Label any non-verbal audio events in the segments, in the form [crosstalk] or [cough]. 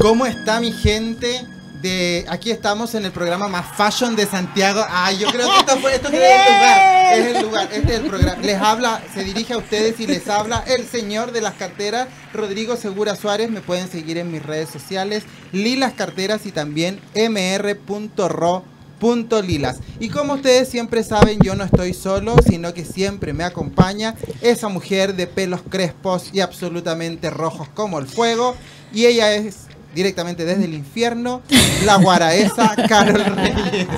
¿Cómo está mi gente? De, aquí estamos en el programa más fashion de Santiago. Ay, yo creo que esto, fue, esto es el lugar. [laughs] Es el lugar, este es el programa. Les habla, se dirige a ustedes y les habla el señor de las carteras, Rodrigo Segura Suárez. Me pueden seguir en mis redes sociales, Lilas Carteras y también mr.ro punto lilas. Y como ustedes siempre saben, yo no estoy solo, sino que siempre me acompaña esa mujer de pelos crespos y absolutamente rojos como el fuego. Y ella es directamente desde el infierno, la guaraesa Carol Reyes.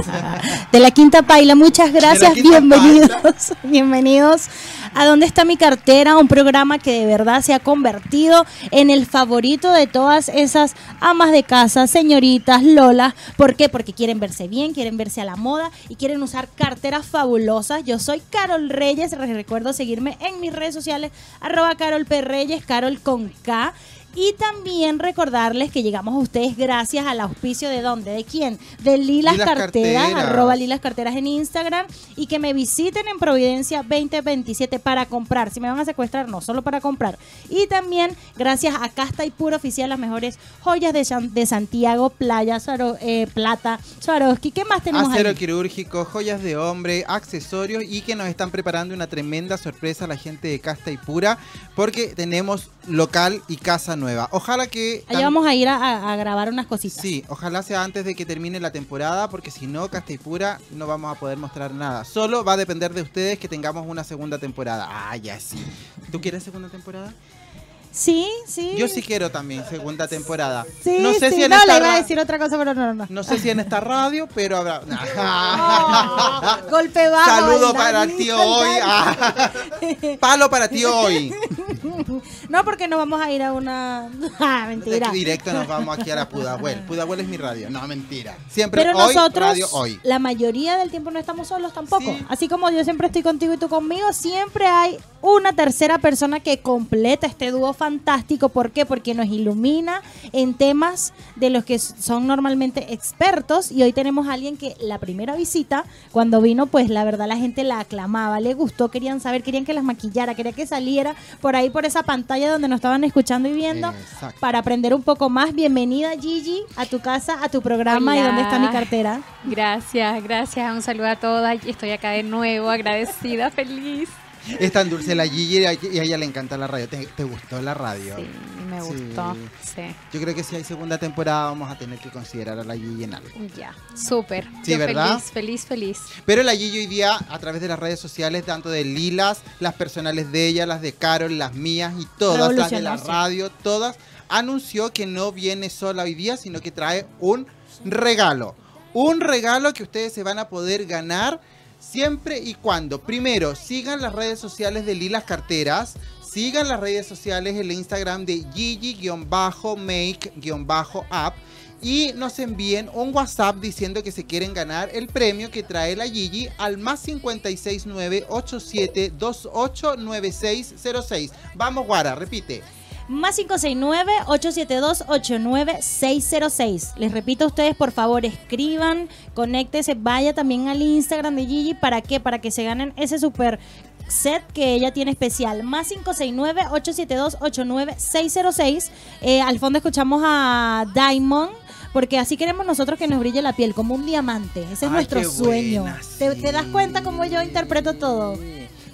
De la Quinta Paila, muchas gracias, bienvenidos, [laughs] bienvenidos a ¿Dónde está mi cartera? Un programa que de verdad se ha convertido en el favorito de todas esas amas de casa, señoritas, lolas. ¿Por qué? Porque quieren verse bien, quieren verse a la moda y quieren usar carteras fabulosas. Yo soy Carol Reyes, les recuerdo seguirme en mis redes sociales, arroba Carol P. Reyes, Carol con K. Y también recordarles que llegamos a ustedes gracias al auspicio de dónde, de quién, de Lilas, Carteras, arroba Lilas Carteras en Instagram y que me visiten en Providencia 2027 para comprar. Si me van a secuestrar, no, solo para comprar. Y también gracias a Casta y Puro Oficial, las mejores joyas de, de Santiago, Playa, eh, Plata, Swarovski. ¿Qué más tenemos Acero quirúrgico, joyas de hombre, accesorios y que nos están preparando una tremenda sorpresa a la gente de Casta y Pura porque tenemos local y casa nueva. Ojalá que... Allá vamos a ir a, grabar unas cositas. Sí, ojalá sea antes de que termine la temporada, porque si no, Pura no vamos a poder mostrar nada. Solo va a depender de ustedes que tengamos una segunda temporada. Ah, ya sí. ¿Tú quieres segunda temporada? Sí, sí. Yo sí quiero también segunda temporada. Sí, no sé si en no, esta le iba a decir otra cosa, pero no, no. No sé si en esta radio, pero habrá. [laughs] [laughs] golpe bajo. Saludo para ti hoy. Palo para ti hoy. [laughs] No, porque nos vamos a ir a una. [laughs] Ah, mentira. directo nos vamos aquí a la Pudahuel. Pudahuel es mi radio. No, mentira. Siempre Pero hoy, nosotros, radio hoy. la mayoría del tiempo no estamos solos tampoco. Así como yo siempre estoy contigo y tú conmigo, siempre hay una tercera persona que completa este dúo fantástico. ¿Por qué? Porque nos ilumina en temas de los que son normalmente expertos. Y hoy tenemos a alguien que la primera visita, cuando vino, pues la verdad la gente la aclamaba, le gustó, querían saber, querían que las maquillara, quería que saliera por ahí por esa pantalla donde nos estaban escuchando y viendo para aprender un poco más. Bienvenida Gigi a tu casa, a tu programa y dónde está mi cartera. Gracias, gracias. Un saludo a todas. Estoy acá de nuevo, agradecida, feliz. [laughs] Es tan dulce la Gigi y a ella le encanta la radio. ¿Te, gustó la radio? Sí, me gustó. Sí. Yo creo que si hay segunda temporada vamos a tener que considerar a la Gigi en algo. Ya, súper. Sí, ¿verdad? Feliz, feliz, feliz. Pero la Gigi hoy día, a través de las redes sociales, tanto de Lilas, las personales de ella, las de Carol, las mías y todas, las de la radio, todas, anunció que no viene sola hoy día, sino que trae un regalo. Un regalo que ustedes se van a poder ganar Siempre y cuando, primero, sigan las redes sociales de Lilas Carteras, sigan las redes sociales, el Instagram de Gigi-Make-App y nos envíen un WhatsApp diciendo que se quieren ganar el premio que trae la Gigi al más 569 87289606. Vamos, Guara, repite. Más 569-872-89606. Les repito a ustedes, por favor, escriban, conéctese, vaya también al Instagram de Gigi. ¿Para qué? Para que se ganen ese super set que ella tiene especial. Más 569-872-89606. Eh, al fondo escuchamos a Diamond porque así queremos nosotros que nos brille la piel, como un diamante. Ese es nuestro sueño. ¿Te, ¿Te, das cuenta cómo yo interpreto todo?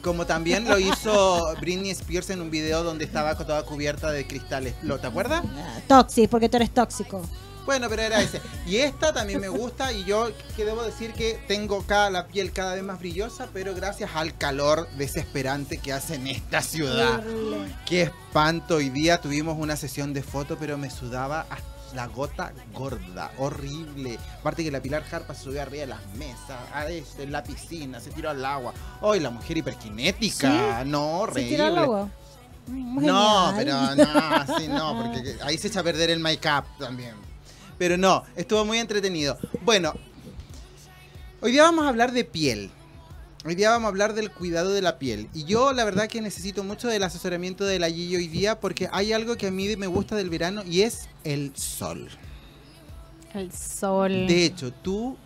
Como también lo hizo [laughs] Britney Spears en un video donde estaba toda cubierta de cristales. ¿Lo te acuerdas? Tóxico, porque tú eres tóxico. Bueno, pero era ese. Y esta también me [laughs] gusta y yo que debo decir que tengo cada, la piel cada vez más brillosa, pero gracias al calor desesperante que hace en esta ciudad. Qué espanto. Hoy día tuvimos una sesión de fotos, pero me sudaba hasta la gota gorda, horrible. Aparte que la Pilar Jarpa se subió arriba de las mesas, a este, en la piscina, se tiró al agua. Hoy la mujer hiperkinética, no, horrible. ¿Se tiró al agua? no, pero no, sí, no, [laughs] porque ahí se echa a perder el make-up también. Pero no, estuvo muy entretenido. Bueno, hoy día vamos a hablar de piel. Hoy día vamos a hablar del cuidado de la piel. Y yo la verdad que necesito mucho del asesoramiento de la Gigi hoy día porque hay algo que a mí me gusta del verano y es el sol. El sol. De hecho, tú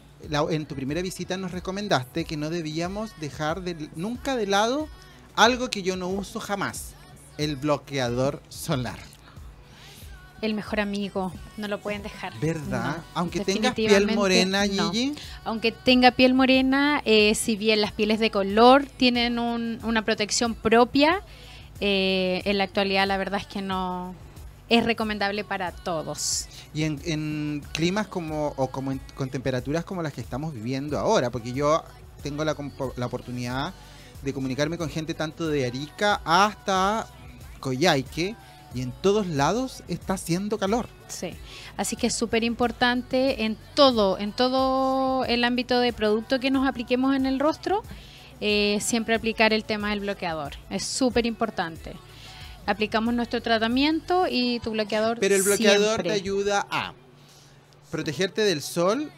en tu primera visita nos recomendaste que no debíamos dejar nunca de lado algo que yo no uso jamás, el bloqueador solar. El mejor amigo, no lo pueden dejar. ¿Verdad? No, Aunque tengas piel morena, no. Gigi. Aunque tenga piel morena, eh, si bien las pieles de color tienen un- una protección propia, eh, en la actualidad la verdad es que no es recomendable para todos. Y en, en climas como, o como en- con temperaturas como las que estamos viviendo ahora, porque yo tengo la, la oportunidad de comunicarme con gente tanto de Arica hasta Coyhaique, y en todos lados está haciendo calor. Sí, así que es súper importante en todo, en todo el ámbito de producto que nos apliquemos en el rostro, eh, siempre aplicar el tema del bloqueador. Es súper importante. Aplicamos nuestro tratamiento y tu bloqueador. Pero el bloqueador siempre. te ayuda a protegerte del sol,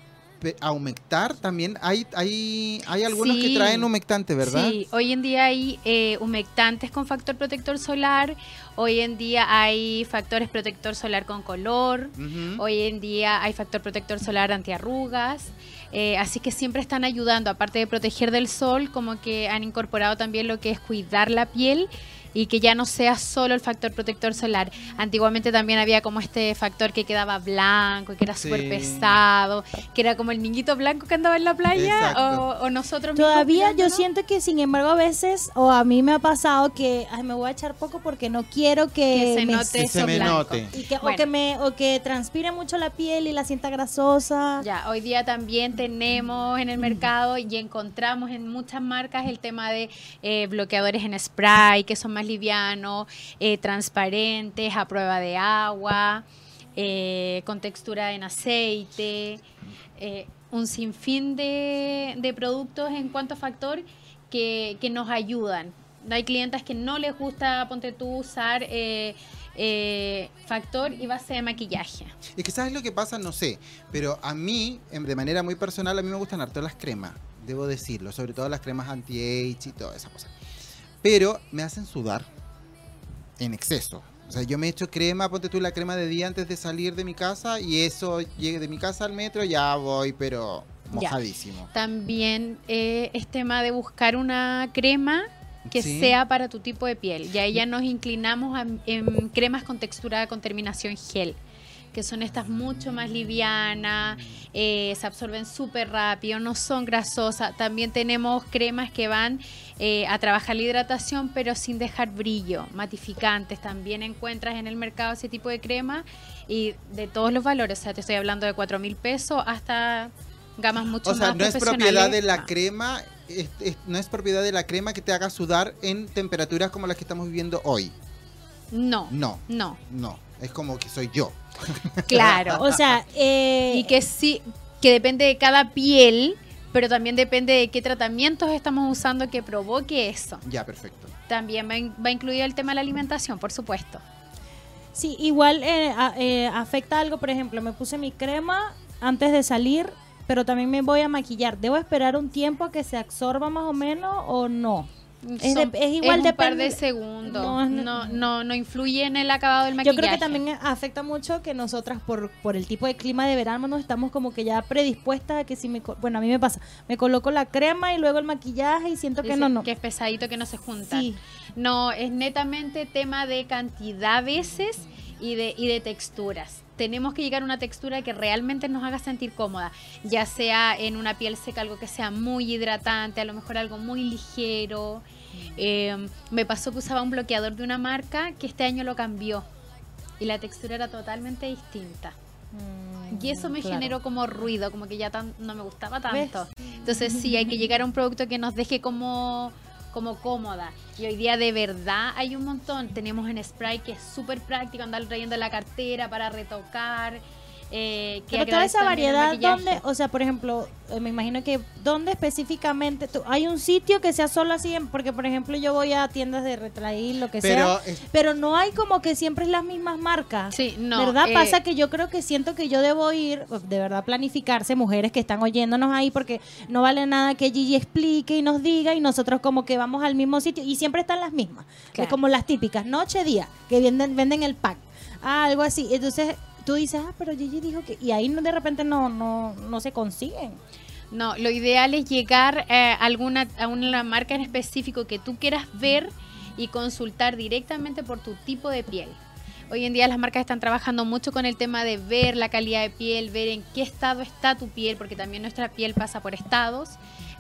a humectar también. Hay, hay, hay algunos que traen humectante, ¿verdad? Sí, hoy en día hay eh, humectantes con factor protector solar, hoy en día hay factores protector solar con color. Hoy en día hay factor protector solar antiarrugas, eh, así que siempre están ayudando, aparte de proteger del sol, como que han incorporado también lo que es cuidar la piel y que ya no sea solo el factor protector solar. Antiguamente también había como este factor que quedaba blanco, que era Sí. súper pesado, que era como el niñito blanco que andaba en la playa o, o nosotros mismos Todavía yo siento que sin embargo a veces, o a mí me ha pasado que ay, me voy a echar poco porque no quiero que, que se me- note Que se eso me blanco. note. y que- o que me o que transpire mucho la piel y la sienta grasosa. Ya, hoy día también tenemos en el mercado y encontramos en muchas marcas el tema de eh, bloqueadores en spray, que son más livianos, eh, transparentes, a prueba de agua, eh, con textura en aceite, eh, un sinfín de, productos en cuanto a factor que, nos ayudan. Hay clientas que no les gusta, ponte tú, usar factor y base de maquillaje. Es que sabes lo que pasa, no sé, pero a mí, em, de manera muy personal, a mí me gustan harto las cremas, debo decirlo, sobre todo las cremas anti-age y toda esa cosa. Pero me hacen sudar en exceso. O sea, yo me echo crema, ponte tú la crema de día antes de salir de mi casa y eso llegue de mi casa al metro, ya voy, pero Ya. mojadísimo. También eh, es tema de buscar una crema que Sí. sea para tu tipo de piel. Y ahí ya nos inclinamos a- en cremas con textura con terminación gel, que son estas mucho más livianas, eh, se absorben súper rápido, no son grasosas. También tenemos cremas que van eh, a trabajar la hidratación, pero sin dejar brillo, matificantes. También encuentras en el mercado ese tipo de crema y de todos los valores. O sea, te estoy hablando de 4 mil pesos hasta gamas mucho O sea, más no es propiedad de la No. crema, es- es- no es propiedad de la crema que te haga sudar en temperaturas como las que estamos viviendo hoy. No, No, no, no, es como que soy yo. claro. O sea, eh, y que sí, que depende de cada piel, pero también depende de qué tratamientos estamos usando que provoque eso. Ya, perfecto. También va, in- va incluido el tema de la alimentación, por supuesto. Sí, igual eh, a- eh, afecta algo, por ejemplo, me puse mi crema antes de salir, pero también me voy a maquillar. ¿Debo esperar un tiempo a que se absorba más o menos o no? Es de- es igual un par de segundos. No, No, no, no, influye en el acabado del Yo maquillaje. creo que también afecta mucho que nosotras por, por el tipo de clima de verano nos estamos como que ya predispuestas a que si me... Bueno, a mí me pasa, me coloco la crema y luego el maquillaje y siento que no, no. Que es pesadito, que no se junta. Sí. No, es netamente tema de cantidad veces y de, y de texturas. Tenemos que llegar a una textura que realmente nos haga sentir cómoda, ya sea en una piel seca algo que sea muy hidratante, a lo mejor algo muy ligero. Eh, me pasó que usaba un bloqueador de una marca que este año lo cambió y la textura era totalmente distinta. Y eso me Mm, Claro. generó como ruido, como que ya tan- no me gustaba ¿Ves? tanto. Entonces sí, hay que llegar a un producto que nos deje como, como cómoda. Y hoy día de verdad hay un montón. Tenemos en spray que es súper práctico, andar trayendo la cartera para retocar. Eh, que Pero toda esa variedad. ¿dónde? O sea, por ejemplo, eh, me imagino que, ¿dónde específicamente? tú- ¿Hay un sitio que sea solo así? En- Porque, por ejemplo, yo voy a tiendas de retraír, lo que Pero sea. Pero no hay como que siempre es las mismas marcas. Sí, no. ¿Verdad? eh, Pasa que yo creo que siento que yo debo ir, de verdad, planificarse, mujeres que están oyéndonos ahí, porque no vale nada que Gigi explique y nos diga y nosotros como que vamos al mismo sitio y siempre están las mismas. Claro. Es como las típicas, noche, día, que venden, venden el pack. Ah, algo así. Entonces tú dices, ah, pero Gigi dijo que... Y ahí de repente no, no, no se consiguen. No, lo ideal es llegar eh, alguna a una marca en específico que tú quieras ver y consultar directamente por tu tipo de piel. Hoy en día las marcas están trabajando mucho con el tema de ver la calidad de piel, ver en qué estado está tu piel, porque también nuestra piel pasa por estados.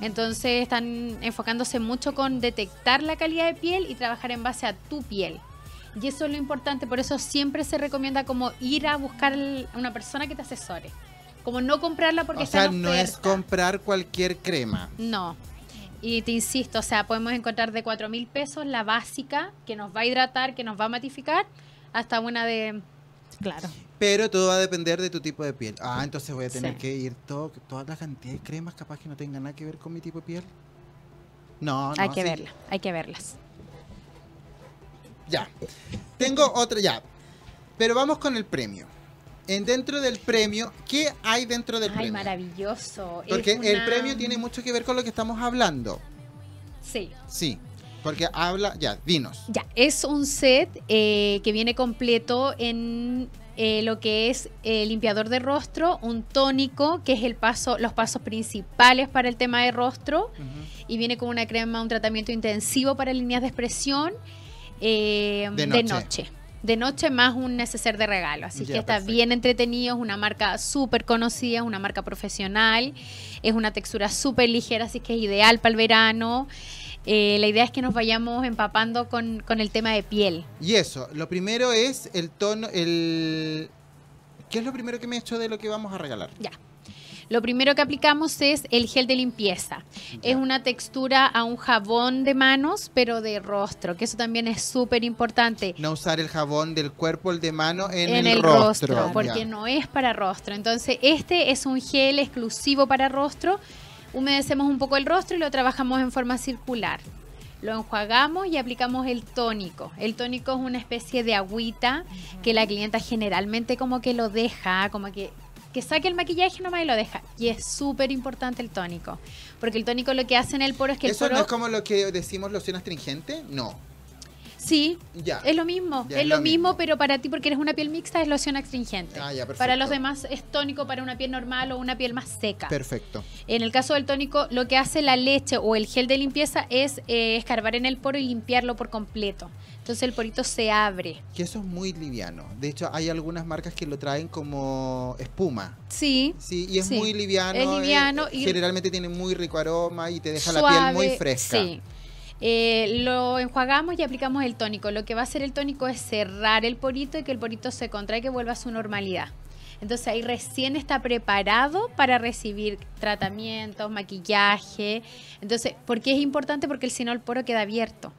Entonces están enfocándose mucho con detectar la calidad de piel y trabajar en base a tu piel. Y eso es lo importante, por eso siempre se recomienda como ir a buscar una persona que te asesore. Como no comprarla porque o sea, no es comprar cualquier crema. No. Y te insisto, o sea, podemos encontrar de 4 mil pesos la básica que nos va a hidratar, que nos va a matificar, hasta una de... Claro. Pero todo va a depender de tu tipo de piel. Ah, entonces voy a tener que ir todo, toda la cantidad de cremas capaz que no tengan nada que ver con mi tipo de piel. No, no. Hay que verlas, hay que verlas. Ya. Tengo otra, ya. Pero vamos con el premio. En dentro del premio, ¿qué hay dentro del premio? Ay, maravilloso. Porque el premio tiene mucho que ver con lo que estamos hablando. Sí. Sí. Porque habla, ya, dinos. Ya, es un set eh, que viene completo en eh, lo que es el limpiador de rostro, un tónico, que es el paso, los pasos principales para el tema de rostro, y viene con una crema, un tratamiento intensivo para líneas de expresión eh, de, noche. de, noche. más un neceser de regalo. Así que está bien entretenido, es una marca súper conocida, es una marca profesional, es una textura súper ligera, así que es ideal para el verano. Eh, la idea es que nos vayamos empapando con, el tema de piel. Y eso, lo primero es el tono, el... ¿Qué es lo primero que me he hecho de lo que vamos a regalar? Ya. Lo primero que aplicamos es el gel de limpieza. Es una textura a un jabón de manos, pero de rostro, que eso también es súper importante. No usar el jabón del cuerpo, el de mano, en, el, rostro. porque no es para rostro. Entonces, este es un gel exclusivo para rostro humedecemos un poco el rostro y lo trabajamos en forma circular. Lo enjuagamos y aplicamos el tónico. El tónico es una especie de agüita que la clienta generalmente como que lo deja, como que, que saque el maquillaje nomás y lo deja. Y es súper importante el tónico. Porque el tónico lo que hace en el poro es que el ¿Eso no es como lo que decimos loción astringente? No. Sí, es lo mismo, es, lo, mismo, pero para ti porque eres una piel mixta es loción astringente. Ah, para los demás es tónico para una piel normal o una piel más seca. Perfecto. En el caso del tónico, lo que hace la leche o el gel de limpieza es eh, escarbar en el poro y limpiarlo por completo. Entonces el porito se abre. Que eso es muy liviano. De hecho, hay algunas marcas que lo traen como espuma. Sí. Sí, y es muy liviano. Es liviano. Eh, y generalmente tiene muy rico aroma y te deja la piel muy fresca. Sí. Eh, lo enjuagamos y aplicamos el tónico. Lo que va a hacer el tónico es cerrar el porito y que el porito se contrae y que vuelva a su normalidad. Entonces ahí recién está preparado para recibir tratamientos, maquillaje. Entonces, ¿por qué es importante? Porque si no el poro queda abierto.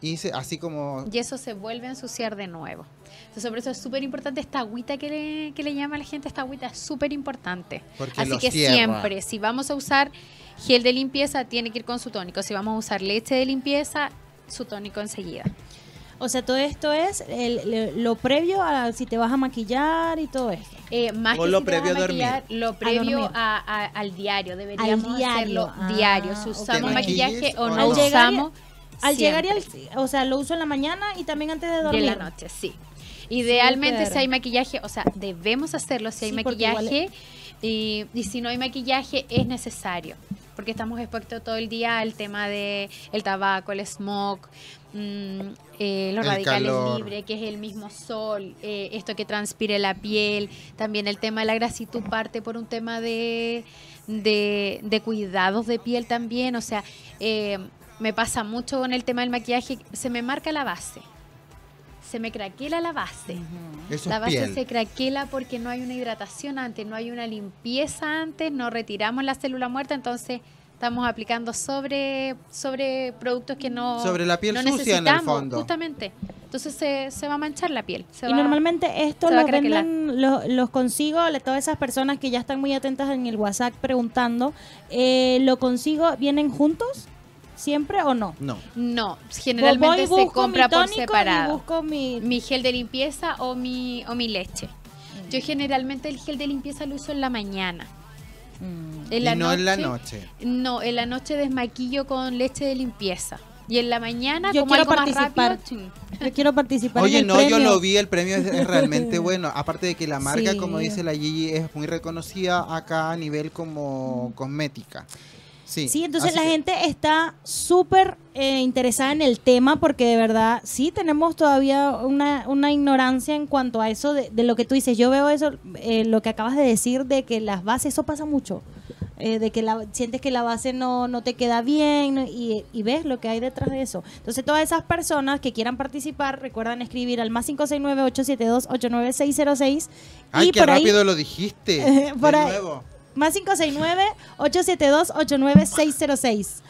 Y así como... Y eso se vuelve a ensuciar de nuevo. Entonces, por eso es súper importante esta agüita que le, que le llama a la gente, esta agüita es súper importante. así que siempre, si vamos a usar Gel de limpieza tiene que ir con su tónico. Si vamos a usar leche de limpieza, su tónico enseguida. O sea, todo esto es lo previo a si te vas a maquillar y todo esto. Eh, más que lo si previo a, dormir. Lo previo al diario. Deberíamos hacerlo diario. Si usamos maquillaje o no usamos. Al llegar y al, o sea, lo uso en la mañana y también antes de dormir. Y en la noche, sí. Idealmente si hay maquillaje, o sea, debemos hacerlo si hay maquillaje y, y si no hay maquillaje es necesario porque estamos expuestos todo el día al tema de el tabaco, el smog, mm, eh, los radicales libres, que es el mismo sol, eh, esto que transpire la piel, también el tema de la grasitud parte por un tema de, de, cuidados de piel también, o sea, eh, me pasa mucho con el tema del maquillaje, se me marca la base se me craquela la base. la base se craquela porque no hay una hidratación antes, no hay una limpieza antes, no retiramos la célula muerta, entonces estamos aplicando sobre, sobre productos que no Sobre la piel sucia en el fondo. Justamente. Entonces se, se va a manchar la piel. y normalmente esto lo venden, los consigo, todas esas personas que ya están muy atentas en el WhatsApp preguntando, eh, ¿lo consigo? ¿Vienen juntos? ¿Siempre o no? No. No, generalmente se compra por separado. busco mi... mi... gel de limpieza o mi, o mi leche. Mm. Yo generalmente el gel de limpieza lo uso en la mañana. Mm. En la y no en la noche. No, en la noche desmaquillo con leche de limpieza. Y en la mañana, yo como quiero algo participar. yo quiero participar. Oye, no, yo lo vi, el premio es, realmente [laughs] bueno. Aparte de que la marca, como dice la Gigi, es muy reconocida acá a nivel como cosmética. Sí, Sí, entonces la que- gente está súper eh, interesada en el tema porque de verdad sí tenemos todavía una, una ignorancia en cuanto a eso de, de lo que tú dices. Yo veo eso, eh, lo que acabas de decir de que las bases, eso pasa mucho. eh, de que la, sientes que la base no, no te queda bien y, y ves lo que hay detrás de eso. Entonces todas esas personas que quieran participar recuerdan escribir al más 569-872-89606 Ay, y qué por ahí rápido lo dijiste. [laughs] Por de ahí. nuevo. Más 569-872-89606.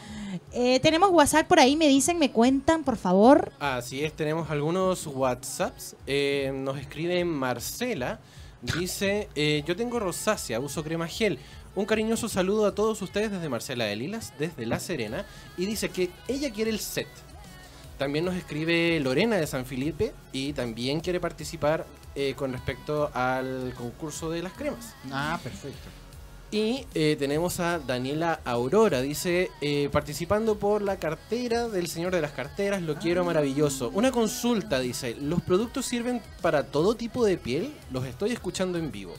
Eh, tenemos WhatsApp por ahí, me dicen, me cuentan, por favor. Así es, tenemos algunos WhatsApps. Eh, nos escribe Marcela. Dice, eh, yo tengo rosácea, uso crema gel. Un cariñoso saludo a todos ustedes desde Marcela de Lilas, desde La Serena. Y dice que ella quiere el set. También nos escribe Lorena de San Felipe y también quiere participar eh, con respecto al concurso de las cremas. Ah, perfecto. Y eh, tenemos a Daniela Aurora, dice, eh, participando por la cartera del Señor de las Carteras, lo quiero maravilloso. Una consulta, dice, ¿los productos sirven para todo tipo de piel? Los estoy escuchando en vivo.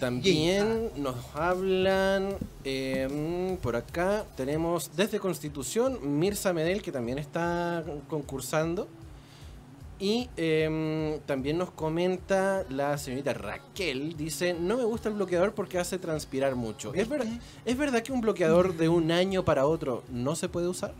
También nos hablan eh, por acá, tenemos desde Constitución, Mirza Medel, que también está concursando. Y em, también nos comenta la señorita Raquel, dice, no me gusta el bloqueador porque hace transpirar mucho. ¿Es, ver- ¿Es verdad que un bloqueador de un año para otro no se puede usar?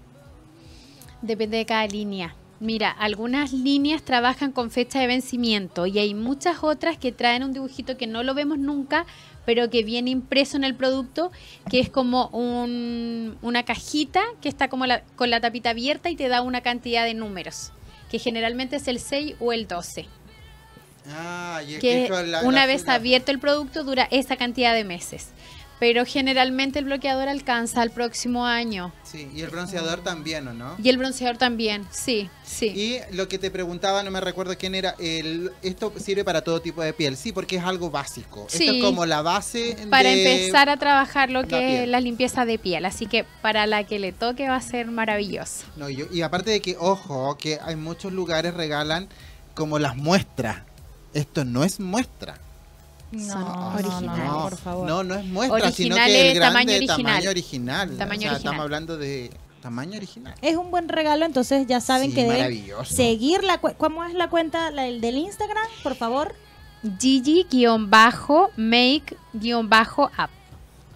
Depende de cada línea. Mira, algunas líneas trabajan con fecha de vencimiento y hay muchas otras que traen un dibujito que no lo vemos nunca, pero que viene impreso en el producto, que es como un- una cajita que está como la- con la tapita abierta y te da una cantidad de números, que generalmente es el 6 o el 12. Ah, y es que la- una la- vez la- abierto el producto dura esa cantidad de meses. Pero generalmente el bloqueador alcanza al próximo año. Sí, y el bronceador también, ¿o no? Y el bronceador también, sí, sí. Y lo que te preguntaba, no me recuerdo quién era, el, esto sirve para todo tipo de piel, sí, porque es algo básico. Esto Sí. es como la base para de- empezar a trabajar lo la que es la limpieza de piel. Así que para la que le toque va a ser maravilloso. No, yo- y aparte de que, ojo, que hay muchos lugares regalan como las muestras. Esto no es muestra. Son no, originales. no, por favor. No, no es muestra, sino que tamaño original. tamaño original. Tamaño o sea, original. estamos hablando de tamaño original. Es un buen regalo, entonces ya saben Sí, que deben seguir la ¿Cómo es la cuenta la- el del Instagram, por favor? Gigi-make-up.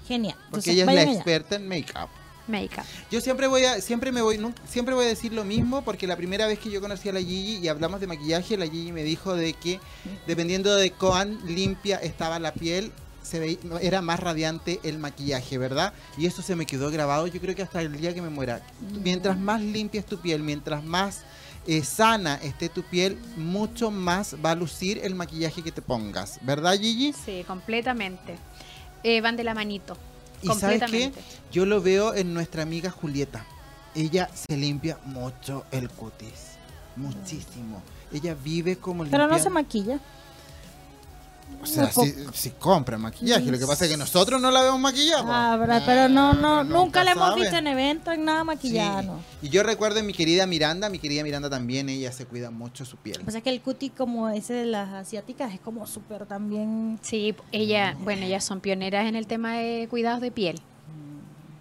Genial. Porque Entonces, ella es la experta en make-up. Make-up. Yo siempre voy a, siempre me voy, siempre voy a decir lo mismo porque la primera vez que yo conocí a la Gigi y hablamos de maquillaje, la Gigi me dijo de que dependiendo de cuán limpia estaba la piel, se veía, era más radiante el maquillaje, ¿verdad? Y eso se me quedó grabado, yo creo que hasta el día que me muera. Mientras más limpia es tu piel, mientras más eh, sana esté tu piel, mucho más va a lucir el maquillaje que te pongas, ¿verdad Gigi? Sí, completamente. Eh, van de la manito. Y sabes qué, yo lo veo en nuestra amiga Julieta. Ella se limpia mucho el cutis. Muchísimo. Ella vive como Pero no se maquilla. O sea, si, si compra maquillaje. Lo que pasa es que nosotros no la vemos maquillada. Ah. Pero no, no, Ah, nunca la hemos sabe. visto en eventos, en nada Sí. maquillada, no. Y yo recuerdo en mi querida Miranda, mi querida Miranda también, ella se cuida mucho su piel. O sea que el cutie como ese de las asiáticas es como súper también... Sí, ella, bueno, ellas son pioneras en el tema de cuidados de piel.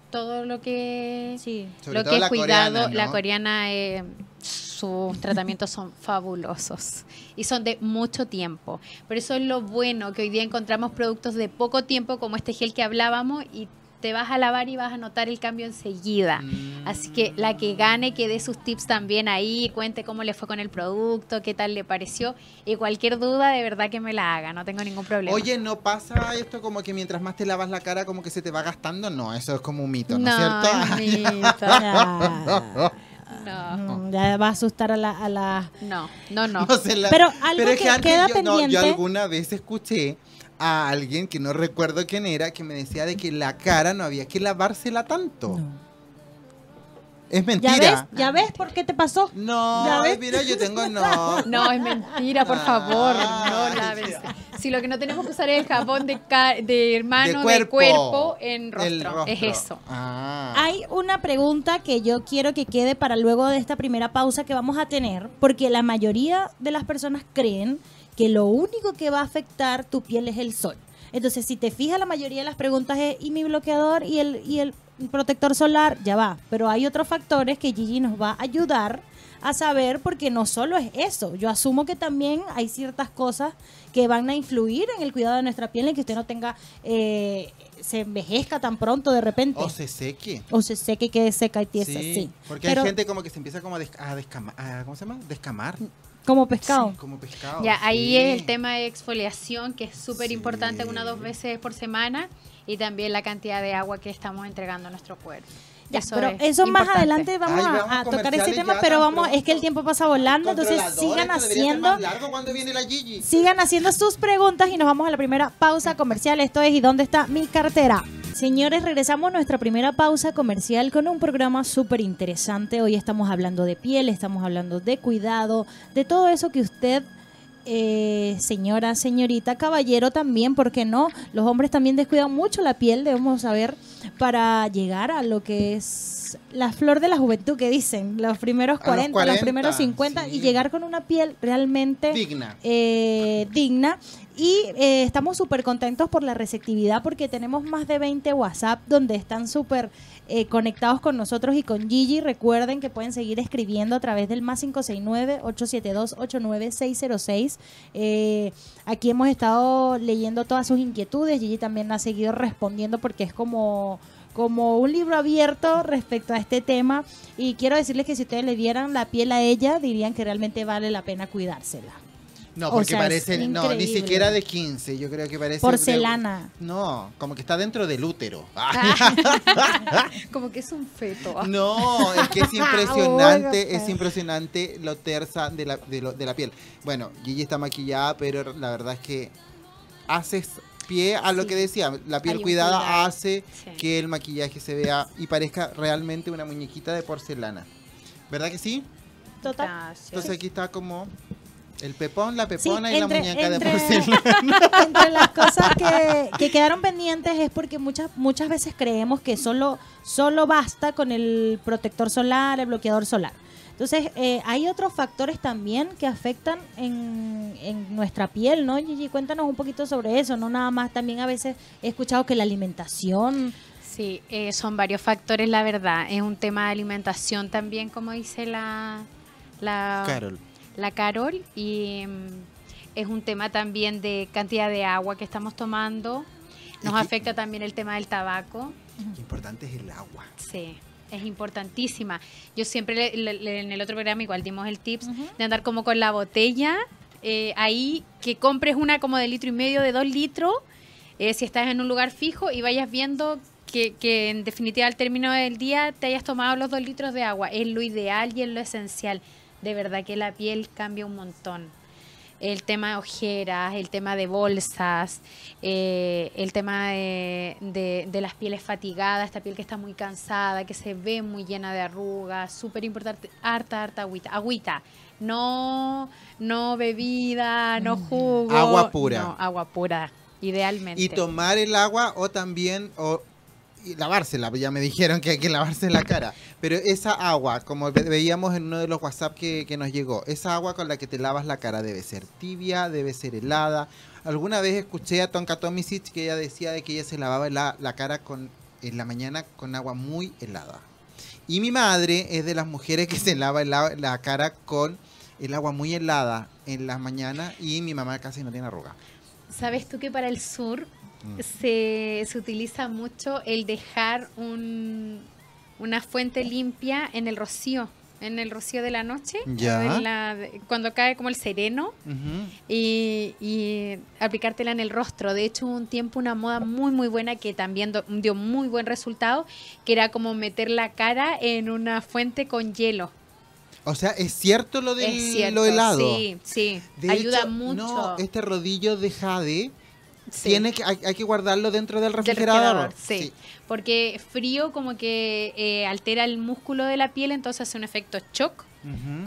Todo lo que Sí. Sobre lo que es la cuidado, coreana, ¿no? la coreana, eh, sus tratamientos son fabulosos y son de mucho tiempo. Por eso es lo bueno que hoy día encontramos productos de poco tiempo como este gel que hablábamos y te vas a lavar y vas a notar el cambio enseguida. Mm. Así que la que gane, que dé sus tips también ahí, cuente cómo le fue con el producto, qué tal le pareció. Y cualquier duda, de verdad que me la haga, no tengo ningún problema. Oye, ¿no pasa esto como que mientras más te lavas la cara como que se te va gastando? No, eso es como un mito, ¿no, es cierto? mito. [laughs] Ya, No, Mm, ya va a asustar a la... A la... no, no, no. No se la- Pero algo es que antes queda yo, no, yo pendiente- alguna vez escuché a alguien que no recuerdo quién era que me decía de que la cara no había que lavársela tanto. Es ¿Ya mentira. ves? ¿Ya ves por qué te pasó? No, ¿Ya ves? mira, yo tengo no. [laughs] No, es mentira, por favor. Ah, No. Si lo que no tenemos que usar es el jabón de, ca- de mano, de cuerpo. cuerpo, en rostro. Es eso. Ah. Hay una pregunta que yo quiero que quede para luego de esta primera pausa que vamos a tener, porque la mayoría de las personas creen que lo único que va a afectar tu piel es el sol. Entonces, si te fijas, la mayoría de las preguntas es, ¿y mi bloqueador y el, y el protector solar? Ya va. Pero hay otros factores que Gigi nos va a ayudar a saber porque no solo es eso. Yo asumo que también hay ciertas cosas que van a influir en el cuidado de nuestra piel, en que usted no tenga... Eh, se envejezca tan pronto de repente. O se seque. O se seque, quede seca y tiesa, sí. sí. Porque hay gente como que se empieza como a, descamar, ¿cómo se llama? Descamar. Como pescado. Sí, como pescado. Ya, ahí es el tema de exfoliación, que es súper importante, una o dos veces por semana, y también la cantidad de agua que estamos entregando a nuestro cuerpo. Ya, eso pero eso más adelante vamos, a, tocar ese tema, pero vamos, es que el tiempo pasa volando, entonces sigan haciendo sigan haciendo sus preguntas y nos vamos a la primera pausa comercial. Esto es ¿y dónde está mi cartera? Señores, regresamos a nuestra primera pausa comercial con un programa súper interesante. Hoy estamos hablando de piel, estamos hablando de cuidado, de todo eso que usted eh, señora, señorita, caballero también, porque no? Los hombres también descuidan mucho la piel, debemos saber, para llegar a lo que es la flor de la juventud que dicen, los primeros 40, los, primeros 50 y llegar con una piel realmente digna. Eh, digna y eh, estamos súper contentos por la receptividad porque tenemos más de 20 WhatsApp donde están súper eh, conectados con nosotros y con Gigi. Recuerden que pueden seguir escribiendo a través del más 569-872-89606. Eh, aquí hemos estado leyendo todas sus inquietudes. Gigi también ha seguido respondiendo porque es como como un libro abierto respecto a este tema y quiero decirles que si ustedes le dieran la piel a ella dirían que realmente vale la pena cuidársela. No, porque parece, no, ni siquiera de 15, yo creo que parece... Porcelana. no, como que está dentro del útero. [laughs] como que es un feto. No, es que es [laughs] impresionante, es impresionante lo tersa de la, de, la piel. Bueno, Gigi está maquillada, pero la verdad es que haces pie a lo que decía, la piel cuidada hace que el maquillaje se vea y parezca realmente una muñequita de porcelana. ¿Verdad que sí? Total. Entonces aquí está como el pepón, la pepona y la muñeca de porcelana. [laughs] entre las cosas que, quedaron pendientes es porque muchas muchas veces creemos que solo, solo basta con el protector solar, el bloqueador solar. Entonces, eh, hay otros factores también que afectan en, en, nuestra piel, ¿no, Gigi? Cuéntanos un poquito sobre eso, ¿no? Nada más, también a veces he escuchado que la alimentación... Sí, eh, son varios factores, la verdad. Es un tema de alimentación también, como dice la... la Carol la Carol y mm, es un tema también de cantidad de agua que estamos tomando. Nos afecta también el tema del tabaco. Qué importante es el agua. Sí, es importantísima. Yo siempre en el otro programa igual dimos el tips de andar como con la botella eh, ahí, que compres una como de litro y medio, de dos litros, eh, si estás en un lugar fijo y vayas viendo que, que, en definitiva al término del día te hayas tomado los dos litros de agua. Es lo ideal y es lo esencial de verdad que la piel cambia un montón. El tema de ojeras, el tema de bolsas, eh, el tema de, las pieles fatigadas, esta piel que está muy cansada, que se ve muy llena de arrugas, súper importante, harta, harta agüita. Agüita, no, no bebida, no mm. jugo. Agua pura. No, agua pura, idealmente. Y tomar el agua o también, o y lavársela, ya me dijeron que hay que lavarse la cara. Pero esa agua, como veíamos en uno de los WhatsApp que, nos llegó, esa agua con la que te lavas la cara debe ser tibia, debe ser helada. Alguna vez escuché a Tonka Tomisic que ella decía de que ella se lavaba la, la cara con, en la mañana con agua muy helada. Y mi madre es de las mujeres que se lava la, la cara con el agua muy helada en las mañanas y mi mamá casi no tiene arruga. ¿Sabes tú que para el sur. Se, se, utiliza mucho el dejar un, una fuente limpia en el rocío, en el rocío de la noche, cuando cae como el sereno, y, y, aplicártela en el rostro. De hecho, un tiempo una moda muy, muy buena que también dio muy buen resultado, que era como meter la cara en una fuente con hielo. O sea, ¿es cierto lo, del, lo helado? Sí, sí, ayuda mucho. No, este rodillo de jade tiene que, hay, que guardarlo dentro del refrigerador. sí. porque frío como que eh, altera el músculo de la piel, entonces hace un efecto shock.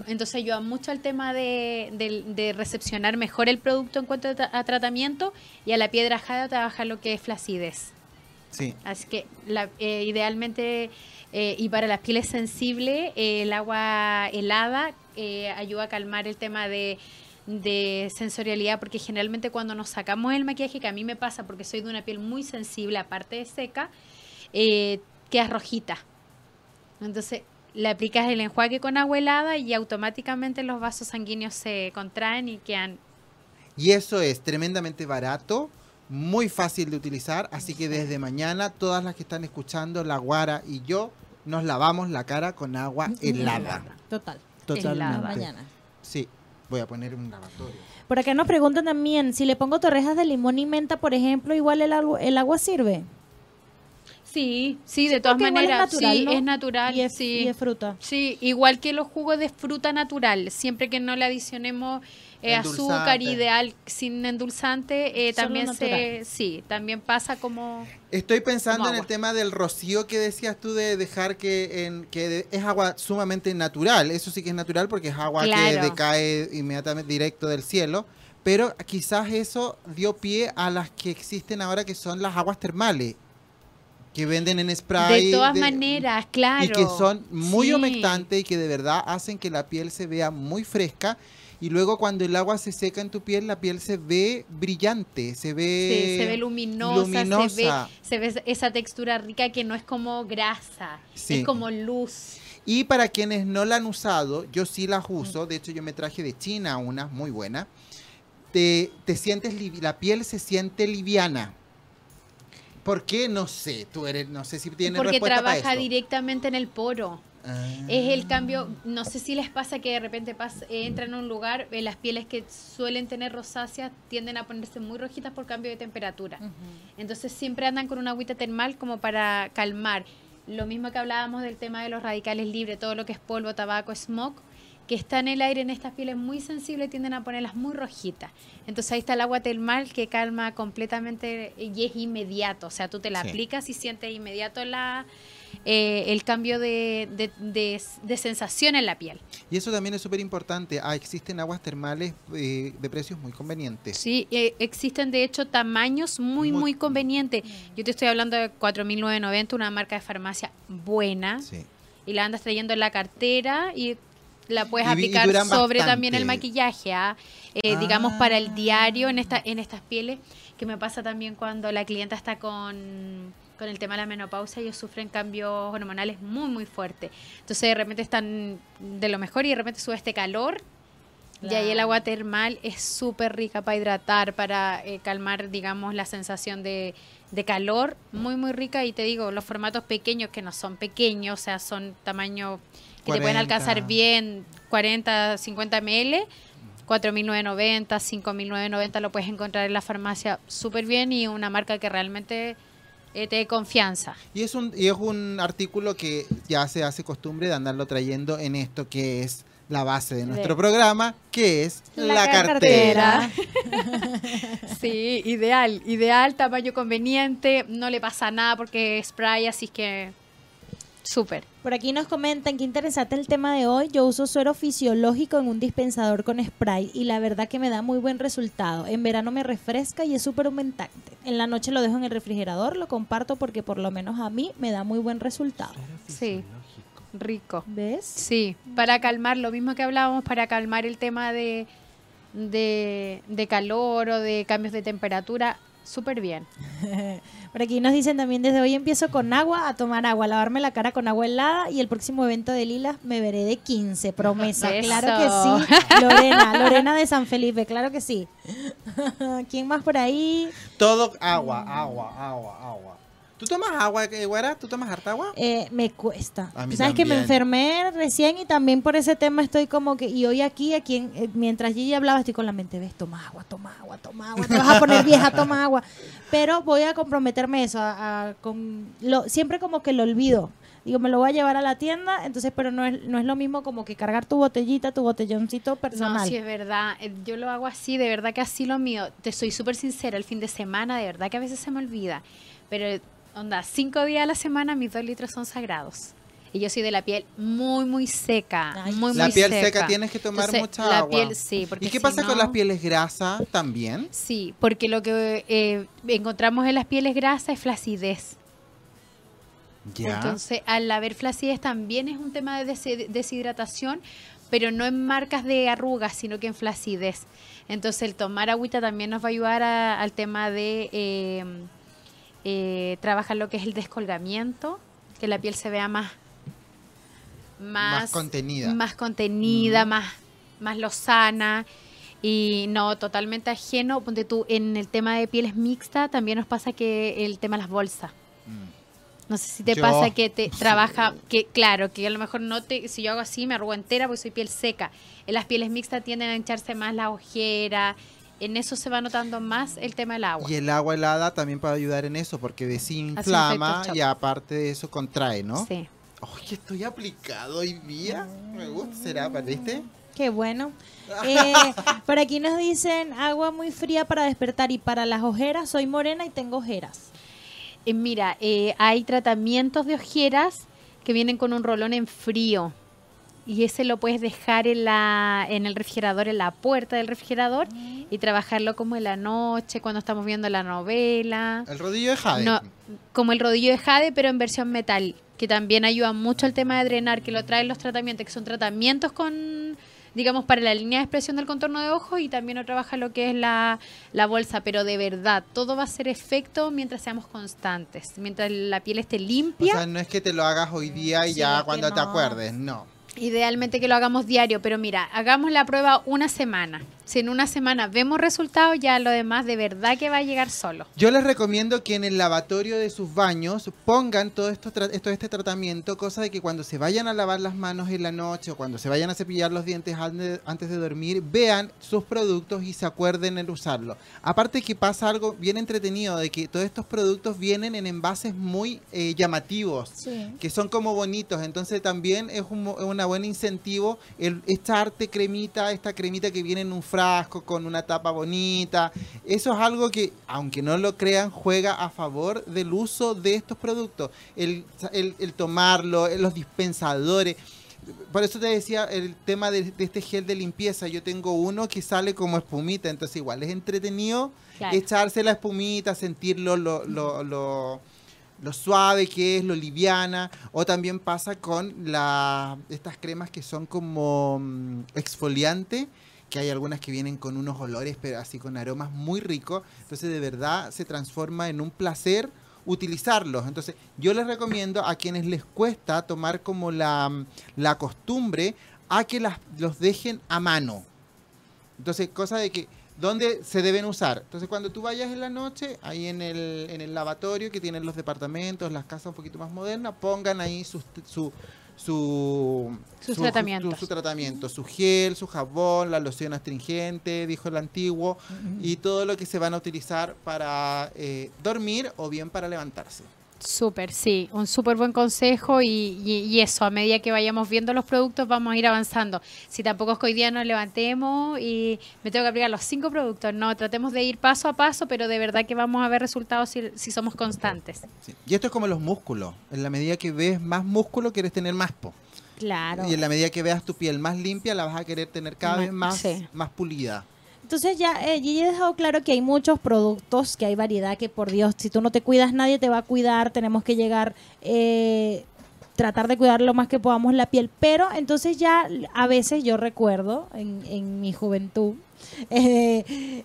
Entonces ayuda mucho al tema de, recepcionar mejor el producto en cuanto a, tratamiento y a la piedra jada trabaja lo que es flacidez. Sí. Así que la, eh, idealmente eh, y para las pieles sensibles el agua helada ayuda a calmar el tema de de sensorialidad, porque generalmente cuando nos sacamos el maquillaje, que a mí me pasa porque soy de una piel muy sensible, aparte de seca, eh, queda rojita. Entonces le aplicas el enjuague con agua helada y automáticamente los vasos sanguíneos se contraen y quedan... Y eso es tremendamente barato, muy fácil de utilizar, así que desde mañana todas las que están escuchando, la Guara y yo, nos lavamos la cara con agua helada. Total. Totalmente. Mañana. Sí, voy a poner un lavatorio. Por acá nos preguntan también, si le pongo torrejas de limón y menta, por ejemplo, igual el agua, el agua sirve. Sí, sí, de todas igual es maneras, natural, sí, ¿no? es natural, Y es, sí. y es fruta. Sí, igual que los jugos de fruta natural, siempre que no le adicionemos eh, azúcar ideal sin endulzante, eh, también se, sí, también pasa como Estoy pensando Como en el tema del rocío que decías tú de dejar que, en, que de- es agua sumamente natural. Eso sí que es natural porque es agua que decae inmediatamente directo del cielo. Pero quizás eso dio pie a las que existen ahora que son las aguas termales. Que venden en spray. de todas de- maneras, claro. Y que son muy Sí. humectantes y que de verdad hacen que la piel se vea muy fresca. Y luego cuando el agua se seca en tu piel, la piel se ve brillante, se ve... Sí, se ve luminosa, luminosa. Se, ve, se ve esa textura rica que no es como grasa, Sí. es como luz. Y para quienes no la han usado, yo sí las uso. De hecho, yo me traje de China unas muy buenas. Te, te sientes, la piel se siente liviana. ¿Por qué? No sé. Tú eres, no sé si tienes Porque respuesta para trabaja directamente en el poro. Ah. Es el cambio, no sé si les pasa que de repente eh, entran a un lugar, eh, las pieles que suelen tener rosáceas tienden a ponerse muy rojitas por cambio de temperatura. Entonces siempre andan con una agüita termal como para calmar. Lo mismo que hablábamos del tema de los radicales libres, todo lo que es polvo, tabaco, smoke, que está en el aire en estas pieles muy sensibles tienden a ponerlas muy rojitas. Entonces ahí está el agua termal que calma completamente y es inmediato. O sea, tú te la Sí. aplicas y sientes inmediato la, eh, el cambio de, de- de- de sensación en la piel. Y eso también es súper importante. Ah, existen aguas termales eh, de precios muy convenientes. Sí, eh, existen de hecho tamaños muy, Muy- muy, convenientes. Yo te estoy hablando de 4.990, una marca de farmacia buena. Sí. y la andas trayendo en la cartera y la puedes Y vi- y aplicar sobre bastante. también el maquillaje, ¿ah? Eh, digamos para el Ah. diario en esta en estas pieles, que me pasa también cuando la clienta está con con el tema de la menopausia, ellos sufren cambios hormonales muy muy fuertes. Entonces de repente están de lo mejor y de repente sube este calor y ahí el agua termal es súper rica para hidratar, para eh, calmar, digamos, la sensación de, de calor, muy, muy rica. Y te digo, los formatos pequeños, que no son pequeños, o sea, son tamaño que te pueden 40. alcanzar bien, 40, 50 ml, 4.990, 5.990 lo puedes encontrar en la farmacia súper bien y una marca que realmente eh, te dé confianza. Y es un y es un artículo que ya se hace costumbre de andarlo trayendo en esto que es la base de nuestro De- programa, que es la, La cartera. [laughs] Sí, ideal, ideal, tamaño conveniente, no le pasa nada porque es spray, así que súper. Por aquí nos comentan que interesante el tema de hoy. Yo uso suero fisiológico en un dispensador con spray y la verdad que me da muy buen resultado. En verano me refresca y es súper aumentante. En la noche lo dejo en el refrigerador, lo comparto porque por lo menos a mí me da muy buen resultado. Sí, rico. ¿Ves? Sí, para calmar, lo mismo que hablábamos, para calmar el tema de, de, de calor o de cambios de temperatura, súper bien. [laughs] Por aquí nos dicen también desde hoy empiezo con agua a tomar agua, a lavarme la cara con agua helada y el próximo evento de Lilas me veré de 15, promesa. [laughs] Eso. Claro que sí. [laughs] Lorena, Lorena de San Felipe, claro que sí. ¿Quién más por ahí? Todo agua, agua, agua, agua. ¿Tú tomas agua, eh, güera? ¿Tú tomas harta agua? Eh, me cuesta. A mí Tú sabes que me también. enfermé recién y también por ese tema estoy como que, y hoy aquí, aquí en- eh, mientras Gigi hablaba, estoy con la mente, ves, toma agua, toma agua, toma agua, te vas a poner vieja, toma agua. Pero voy a comprometerme eso, a- a- con, lo, siempre como que lo olvido. Digo, me lo voy a llevar a la tienda, entonces, pero no es, no es lo mismo como que cargar tu botellita, tu botelloncito personal. No, sí, es verdad. Eh, Yo lo hago así, de verdad que así lo mío. Te soy súper sincera, el fin de semana, de verdad que a veces se me olvida. Pero, onda, cinco días a la semana mis dos litros son sagrados. Y yo soy de la piel muy, muy seca. Ay, muy, la muy piel seca. seca tienes que tomar Entonces, mucha la agua. piel, sí. Porque ¿Y qué si pasa con las pieles grasas también? Sí, porque lo que eh, encontramos en las pieles grasas es flacidez. Ya. Entonces, al haber flacidez también es un tema de deshidratación pero no en marcas de arrugas, sino que en flacidez. Entonces el tomar agüita también nos va a ayudar al tema de eh, eh, lo que es el descolgamiento, que la piel se vea más más, contenida, más contenida, más más lozana y no totalmente ajeno. Ponte tú en el tema de pieles mixta también nos pasa que el tema de las bolsas. Mm. No sé si te pasa que te [laughs] trabaja, que claro, que a lo mejor no te, si yo hago así me arrugo entera porque soy piel seca. En las pieles mixtas tienden a hincharse más la ojera, en eso se va notando más el tema del agua. Y el agua helada también puede ayudar en eso, porque desinflama y aparte de eso contrae, ¿no? Sí. Oye, estoy aplicado hoy día. Me gusta, será, ¿viste? Qué bueno. [laughs] Eh, por aquí nos dicen agua muy fría para despertar y para las ojeras soy morena y tengo ojeras. Eh, mira, eh, hay tratamientos de ojeras que vienen con un rolón en frío y ese lo puedes dejar en, la, en el refrigerador, en la puerta del refrigerador y trabajarlo como en la noche, cuando estamos viendo la novela. El rodillo de jade. No, como el rodillo de jade, pero en versión metal, que también ayuda mucho al tema de drenar, que lo traen los tratamientos, que son tratamientos con digamos, para la línea de expresión del contorno de ojos y también no trabaja lo que es la, la bolsa, pero de verdad, todo va a ser efecto mientras seamos constantes, mientras la piel esté limpia. O sea, no es que te lo hagas hoy día y ya cuando te acuerdes, no. Idealmente que lo hagamos diario, pero mira, hagamos la prueba una semana. Si en una semana vemos resultados, ya lo demás de verdad que va a llegar solo. Yo les recomiendo que en el lavatorio de sus baños pongan todo esto, esto este tratamiento, cosa de que cuando se vayan a lavar las manos en la noche o cuando se vayan a cepillar los dientes antes de dormir, vean sus productos y se acuerden en usarlo. Aparte que pasa algo bien entretenido de que todos estos productos vienen en envases muy eh, llamativos, que son como bonitos, entonces también es un una buen incentivo el echarte cremita, esta cremita que viene en un frasco con una tapa bonita. Eso es algo que, aunque no lo crean, juega a favor del uso de estos productos. El, tomarlo, los dispensadores. Por eso te decía el tema de, este gel de limpieza. Yo tengo uno que sale como espumita, entonces igual es entretenido echarse la espumita, sentirlo, lo, lo, lo, lo, suave que es, lo liviana. O también pasa con estas cremas que son como mm, exfoliante que hay algunas que vienen con unos olores, pero así con aromas muy ricos. Entonces, de verdad se transforma en un placer utilizarlos. Entonces, yo les recomiendo a quienes les cuesta tomar como la, la costumbre a que las, los dejen a mano. Entonces, cosa de que, ¿dónde se deben usar? Entonces, cuando tú vayas en la noche, ahí en el, en el lavatorio que tienen los departamentos, las casas un poquito más modernas, pongan ahí su, su, su, tratamiento. Su, tratamiento, su gel, su jabón, la loción astringente, dijo el antiguo, y todo lo que se van a utilizar para eh, dormir o bien para levantarse. Súper, sí, un súper buen consejo y, eso, a medida que vayamos viendo los productos vamos a ir avanzando. Si tampoco es que hoy día nos levantemos y me tengo que aplicar los cinco productos, no, tratemos de ir paso a paso, pero de verdad que vamos a ver resultados si, somos constantes. Y esto es como los músculos, en la medida que ves más músculo quieres tener más po. Claro. Y en la medida que veas tu piel más limpia la vas a querer tener cada vez más, más pulida. Entonces ya eh, he dejado claro que hay muchos productos, que hay variedad, que por Dios, si tú no te cuidas, nadie te va a cuidar. Tenemos que llegar, eh, tratar de cuidar lo más que podamos la piel. Pero entonces ya a veces yo recuerdo en, mi juventud, [laughs] eh,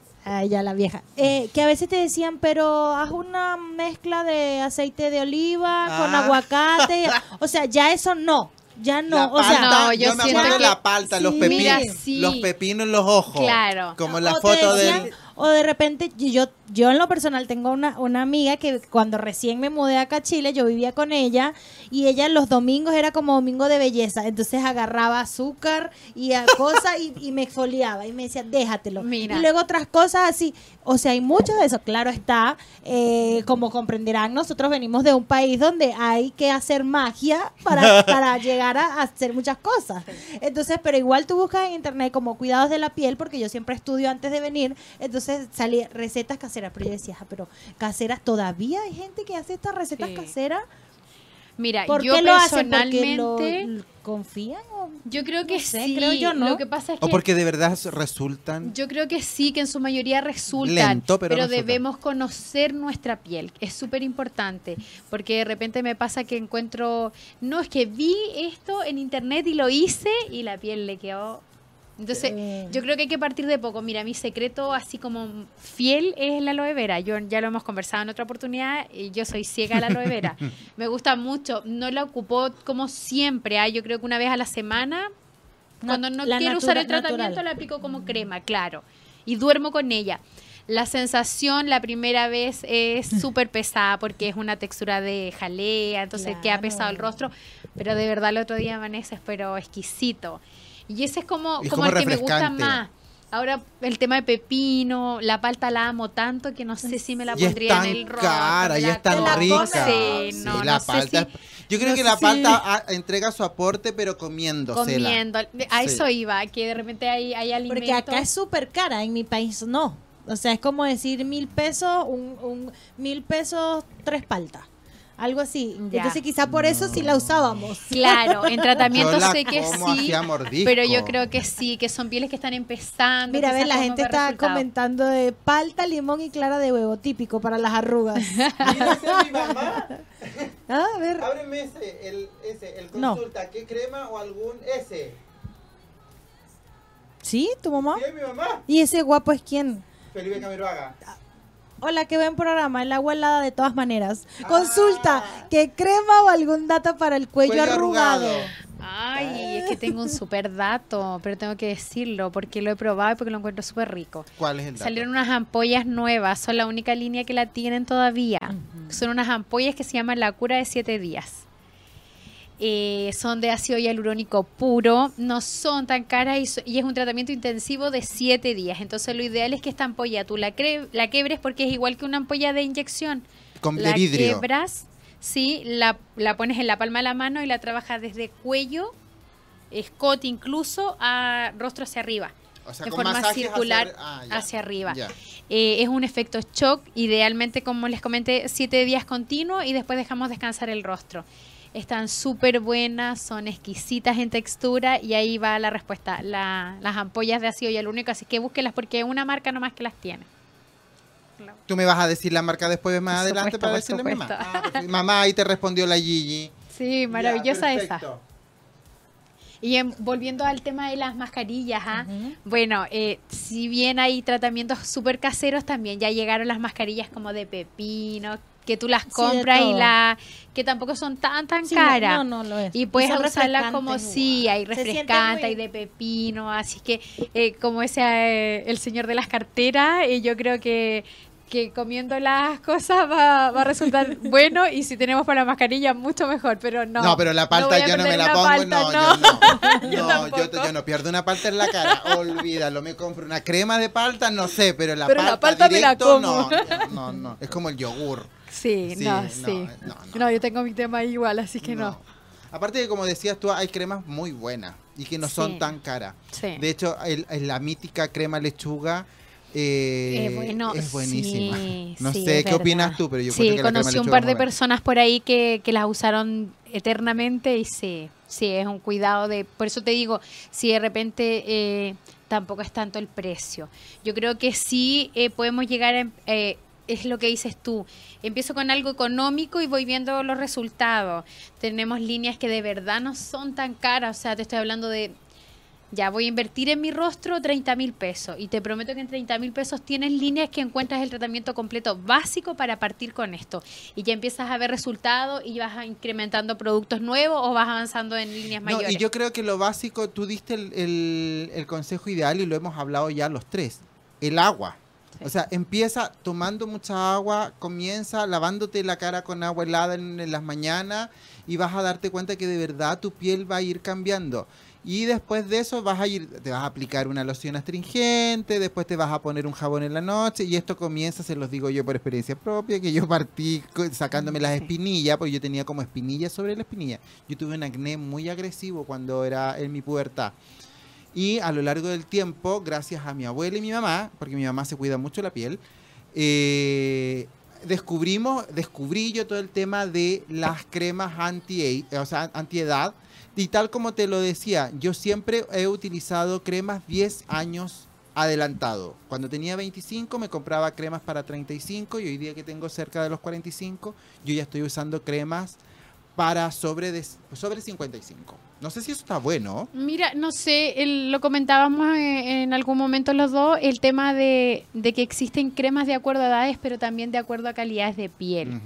ya la vieja, eh, que a veces te decían, pero haz una mezcla de aceite de oliva con ah. aguacate. [laughs] O sea, ya eso no ya no, o sea, no, yo, me acuerdo de la palta, los pepinos, los pepinos en los ojos. Claro. Como la foto del o de repente, yo, yo en lo personal tengo una, una amiga que cuando recién me mudé acá a Chile, yo vivía con ella y ella los domingos era como domingo de belleza. Entonces agarraba azúcar y [laughs] cosas y, me exfoliaba y me decía, déjatelo. Mira. Y luego otras cosas así. O sea, hay mucho de eso. Claro está, eh, como comprenderán, nosotros venimos de un país donde hay que hacer magia para, [laughs] para llegar a, hacer muchas cosas. Entonces, pero igual tú buscas en internet como cuidados de la piel, porque yo siempre estudio antes de venir. Entonces, salía recetas caseras, pero yo decía, ah, pero caseras, ¿todavía hay gente que hace estas recetas caseras? Mira, ¿Por yo qué lo hacen? ¿Porque personalmente, lo- confían o yo creo que no sé, sí. creo yo, ¿no? Lo que pasa es que O porque de verdad resultan. Yo creo que sí, que en su mayoría resultan, Lento, pero resultan. debemos conocer nuestra piel. Es súper importante, porque de repente me pasa que encuentro, no, es que vi esto en internet y lo hice y la piel le quedó... Entonces, Eh. yo creo que hay que partir de poco. Mira, mi secreto así como fiel es la aloe vera. Yo ya lo hemos conversado en otra oportunidad y yo soy ciega a la aloe vera. [laughs] me gusta mucho. No la ocupo como siempre. ¿ah? Yo creo que una vez a la semana cuando no quiero usar el tratamiento natural. la aplico como crema, claro. Y duermo con ella. La sensación la primera vez es [laughs] súper pesada porque es una textura de jalea, entonces queda Claro. pesado el rostro. Pero de verdad el otro día amaneces, pero exquisito. Y ese es como, Es como, como el que me gusta más. Ahora el tema de pepino, la palta la amo tanto que no sé si me la Y es pondría tan en el rostro. cara, me y la es tan rica. Sí, Sí, no, la no sé palta. si- Yo creo no que la palta entrega su aporte, pero comiéndosela. comiendo. A Sí. eso iba, que de repente hay, hay alimentos. Porque acá es súper cara, en mi país no. O sea, es como decir mil pesos, un, un mil pesos, tres paltas. Algo así. Ya. Entonces quizá por eso sí la usábamos. [laughs] Claro, en tratamiento Yo la sé que como sí, pero yo creo que sí, que son pieles que están empezando. Mira, a ver, la gente está comentando de palta, limón y clara de huevo, típico para las arrugas. Mira, ese es mi mamá. [laughs] Ah, a ver. Ábreme ese, el, ese, el No. consulta. ¿Qué crema o algún ese? ¿Sí? ¿Tu mamá? ¿Sí mi mamá? ¿Y ese guapo es quién? Felipe Camiroaga. Hola, qué buen programa. El agua helada de todas maneras. Consulta, ¿qué crema o algún dato para el cuello, Cuello arrugado? arrugado. Ay, es que tengo un super dato, pero tengo que decirlo porque lo he probado y porque lo encuentro súper rico. ¿Cuál es el dato? Salieron unas ampollas nuevas, son la única línea que la tienen todavía. Son unas ampollas que se llaman la cura de siete días. Eh, son de ácido hialurónico puro, no son tan caras y, so- y es un tratamiento intensivo de siete días. Entonces lo ideal es que esta ampolla tú la, la quebres porque es igual que una ampolla de inyección. Con la vidrio. quebras, sí, la, la pones en la palma de la mano y la trabajas desde cuello, escote incluso, a rostro hacia arriba. O sea, de con forma circular hacia, ah, hacia arriba. Eh, es un efecto shock, idealmente, como les comenté, siete días continuos y después dejamos descansar el rostro. Están súper buenas, son exquisitas en textura y ahí va la respuesta. La- las ampollas de ácido hialurónico, así que búsquelas porque es una marca nomás que las tiene. Tú me vas a decir la marca después más Por adelante supuesto, para decirle a mamá. Ah, perfecto. mamá, ahí te respondió la Gigi. Sí, maravillosa Ya, esa. perfecto. Y en- volviendo al tema de las mascarillas, ¿ah? bueno, eh, si bien hay tratamientos súper caseros, también ya llegaron las mascarillas como de pepino, que tú las Sí, compras y la que tampoco son tan tan Sí, caras. no, no lo es. Y puedes son usarla como refrescantes, sí, hay refrescante, muy- hay de pepino, así que eh, como ese eh, el señor de las carteras, eh, yo creo que que comiendo las cosas va, va a resultar [laughs] bueno y si tenemos para la mascarilla mucho mejor, pero no. No, pero la palta yo no me la pongo. palta, no, no. [laughs] yo no. Yo No, tampoco. yo, te- yo no pierdo una palta en la cara. [laughs] Olvídalo, me compro una crema de palta, no sé, pero la Pero la palta, palta me la directo, como. No, no, no, no. Es como el yogur. Sí, Sí, no, no, sí. no, yo tengo mi tema igual, así que no. Aparte de como decías tú, hay cremas muy buenas y que no son tan caras. Sí. De hecho, el- la mítica crema lechuga eh, Eh, bueno, es buenísima. sí, no sé qué opinas tú, pero yo Sí, creo que la conocí un lechuga par de personas por ahí que, que las usaron eternamente y sí, sí, es un cuidado de... Por eso te digo, si de repente eh, tampoco es tanto el precio. Yo creo que sí eh, podemos llegar a... es lo que dices tú. Empiezo con algo económico y voy viendo los resultados. Tenemos líneas que de verdad no son tan caras. O sea, te estoy hablando de ya voy a invertir en mi rostro 30 mil pesos y te prometo que en 30 mil pesos tienes líneas que encuentras el tratamiento completo básico para partir con esto y ya empiezas a ver resultados y vas incrementando productos nuevos o vas avanzando en líneas No, mayores. y yo creo que lo básico, tú diste el, el- el consejo ideal y lo hemos hablado ya los tres. El agua. Sí. O sea, empieza tomando mucha agua, comienza lavándote la cara con agua helada en, en las mañanas y vas a darte cuenta que de verdad tu piel va a ir cambiando. Y después de eso vas a ir, te vas a aplicar una loción astringente, después te vas a poner un jabón en la noche y esto comienza, se los digo yo por experiencia propia, que yo partí sacándome las espinillas, porque yo tenía como espinillas sobre la espinilla. Yo tuve un acné muy agresivo cuando era en mi pubertad. Y a lo largo del tiempo, gracias a mi abuela y mi mamá, porque mi mamá se cuida mucho la piel, eh, descubrimos, descubrí yo todo el tema de las cremas anti o sea, antiedad. Y tal como te lo decía, yo siempre he utilizado cremas 10 años adelantado. Cuando tenía 25 me compraba cremas para 35 y hoy día que tengo cerca de los 45, yo ya estoy usando cremas para sobre, de, sobre 55. No sé si eso está bueno. Mira, no sé, lo comentábamos eh, en, algún momento los dos, el tema de, que existen cremas de acuerdo a edades, pero también de acuerdo a calidades de piel.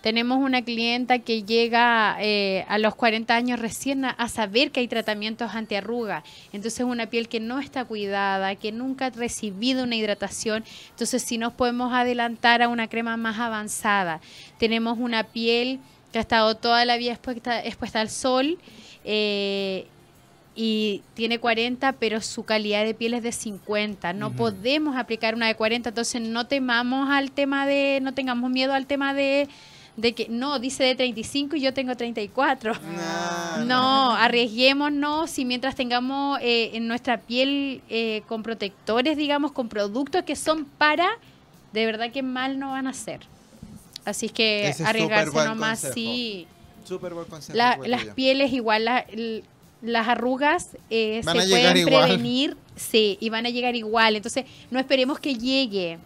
Tenemos una clienta que llega eh, a los 40 años recién a, saber que hay tratamientos antiarruga. Entonces una piel que no está cuidada, que nunca ha recibido una hidratación. Entonces si nos podemos adelantar a una crema más avanzada. Tenemos una piel que ha estado toda la vida expuesta, expuesta al sol. Eh, y tiene 40, pero su calidad de piel es de 50. No podemos aplicar una de 40, entonces no temamos al tema de, no tengamos miedo al tema de, de que no, dice de 35 y yo tengo 34. No, no arriesguémonos si mientras tengamos eh, en nuestra piel eh, con protectores, digamos, con productos que son para, de verdad que mal no van a hacer. Así es que arriesgarse nomás, sí. Súper buen consejo. las pieles igual, las arrugas eh, se pueden prevenir, sí, y van a llegar igual. Entonces, no esperemos que llegue.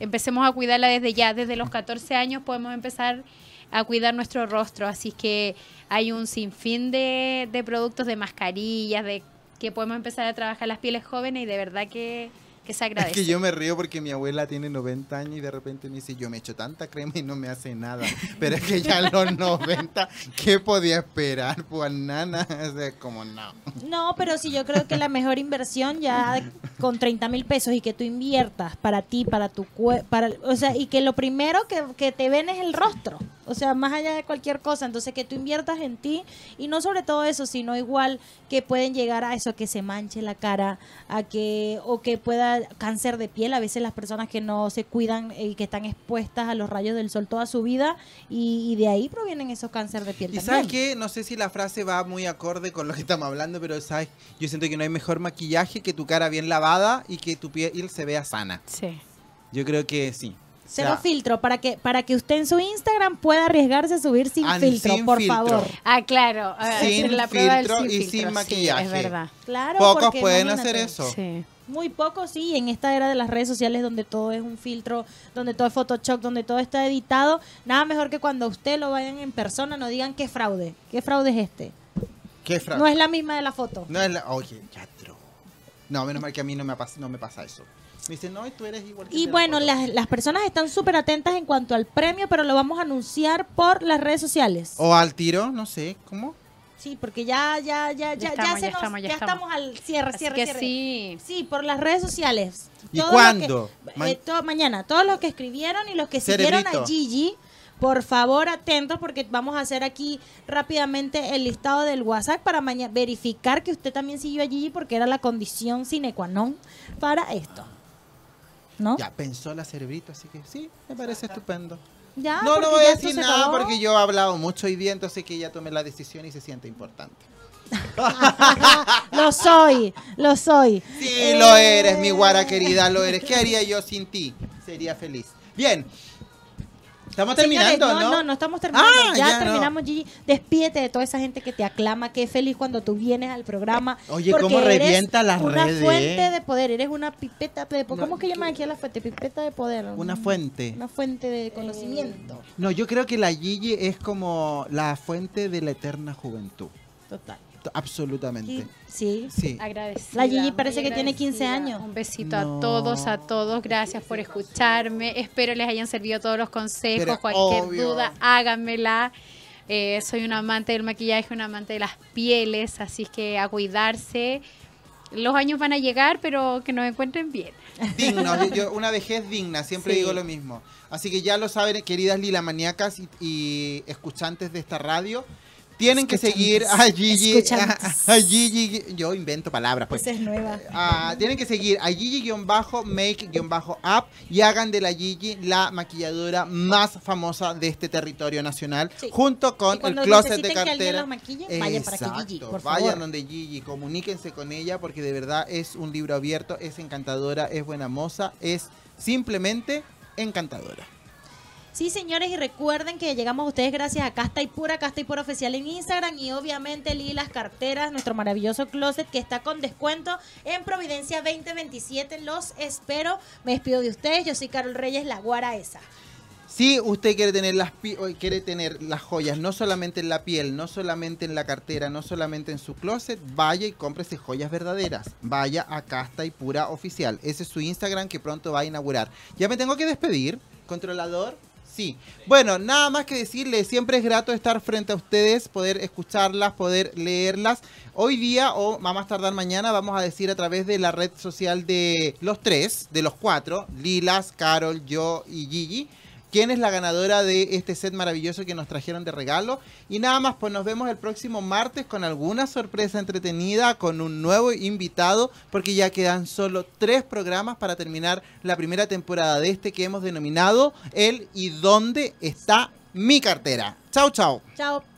Empecemos a cuidarla desde ya, desde los 14 años podemos empezar a cuidar nuestro rostro. Así que hay un sinfín de, de productos, de mascarillas, de que podemos empezar a trabajar las pieles jóvenes y de verdad que que se agradece. Es que yo me río porque mi abuela tiene 90 años y de repente me dice, yo me echo tanta crema y no me hace nada. [laughs] Pero es que ya a los 90, ¿qué podía esperar? Pues nana, [laughs] o como no. No, pero sí, yo creo que la mejor inversión ya con 30 mil pesos y que tú inviertas para ti, para tu cuerpo, para, o sea, y que lo primero que, que te ven es el rostro. O sea, más allá de cualquier cosa. Entonces, que tú inviertas en ti y no sobre todo eso, sino igual que pueden llegar a eso, que se manche la cara, a que, o que pueda cáncer de piel. A veces las personas que no se cuidan y que están expuestas a los rayos del sol toda su vida y, de ahí provienen esos cáncer de piel. Y sabes que, no sé si la frase va muy acorde con lo que estamos hablando, pero sabes, yo siento que no hay mejor maquillaje que tu cara bien lavada y que tu piel se vea sana. Sí. Yo creo que sí. Cero filtro, para que, para que usted en su Instagram pueda arriesgarse a subir sin filtro, por favor. Ah, claro. sin la filtro y sin maquillaje. es verdad. Claro, Pocos pueden hacer eso. Sí. Muy pocos, sí, en esta era de las redes sociales donde todo es un filtro, donde todo es Photoshop, donde todo está editado, nada mejor que cuando usted lo vayan en persona no digan qué fraude, qué fraude es este. ¿Qué fraude? No es la misma de la foto. No es la, oye, ya No, menos mal que a mí no me pasa, no me pasa eso. Me dicen, no, tú eres igual Y bueno, las, las personas están súper atentas en cuanto al premio, pero lo vamos a anunciar por las redes sociales. O al tiro, no sé, ¿cómo? Sí, porque ya, ya, ya, ya, ya, estamos, ya, estamos, al cierre, cierre, cierre. Sí. sí, por las redes sociales. ¿Y cuándo? Eh, mañana. Todos los que escribieron y los que siguieron a Gigi, por favor, atentos porque vamos a hacer aquí rápidamente el listado del WhatsApp para verificar que usted también siguió a Gigi porque era la condición sine qua non para esto. ¿No? Ya pensó la cerebrito, así que sí, me parece estupendo. Ya, no, no voy a decir nada porque yo he hablado mucho hoy día, entonces que ella tome la decisión y se siente importante. [laughs] lo soy, lo soy. Sí, lo eres, mi guara querida, lo eres. ¿Qué haría yo sin ti? Sería feliz. Bien, Estamos terminando, no, ¿no? No, no, estamos terminando. Ah, ya, terminamos, Gigi. Despídete de toda esa gente que te aclama, que es feliz cuando tú vienes al programa. Oye, cómo revienta las redes. Una fuente de poder, eres una pipeta de poder. ¿Cómo es que llaman aquí a la fuente? Pipeta de poder. Una fuente. Una fuente de conocimiento. No, yo creo que la Gigi es como la fuente de la eterna juventud. Total absolutamente. Sí, sí. Agradecida. La Gigi parece que tiene 15 años. Un besito a todos, a todos. Gracias por escucharme. Espero les hayan servido todos los consejos. Cualquier duda, háganmela. Eh, soy un amante del maquillaje, un amante de las pieles, así que a cuidarse. Los años van a llegar, pero que nos encuentren bien. Digno, [laughs] una vejez digna, siempre digo lo mismo. Así que ya lo saben, queridas Lila Maníacas y escuchantes de esta radio, tienen que seguir a Gigi, [laughs] a, Gigi, yo invento palabras pues. es nueva. Ah, tienen que seguir a Gigi-Make-Up y hagan de la Gigi la maquilladora más famosa de este territorio nacional, junto con el closet de cartera. vayan para Gigi, vayan donde Gigi, comuníquense con ella porque de verdad es un libro abierto, es encantadora, es buena moza, es simplemente encantadora. Sí, señores, y recuerden que llegamos a ustedes gracias a Casta y Pura, Casta y Pura Oficial en Instagram y obviamente Lilas Carteras, nuestro maravilloso closet que está con descuento en Providencia 2027. Los espero. Me despido de ustedes. Yo soy Carol Reyes, la guara esa. Si usted quiere tener las quiere tener las joyas no solamente en la piel, no solamente en la cartera, no solamente en su closet, vaya y cómprese joyas verdaderas. Vaya a Casta y Pura Oficial. Ese es su Instagram que pronto va a inaugurar. Ya me tengo que despedir, controlador. Sí. Bueno, nada más que decirle, siempre es grato estar frente a ustedes, poder escucharlas, poder leerlas. Hoy día o más tardar mañana vamos a decir a través de la red social de los tres, de los cuatro, Lilas, Carol, yo y Gigi quién es la ganadora de este set maravilloso que nos trajeron de regalo. Y nada más, pues nos vemos el próximo martes con alguna sorpresa entretenida, con un nuevo invitado, porque ya quedan solo tres programas para terminar la primera temporada de este que hemos denominado El y dónde está mi cartera. Chao, chao. Chao.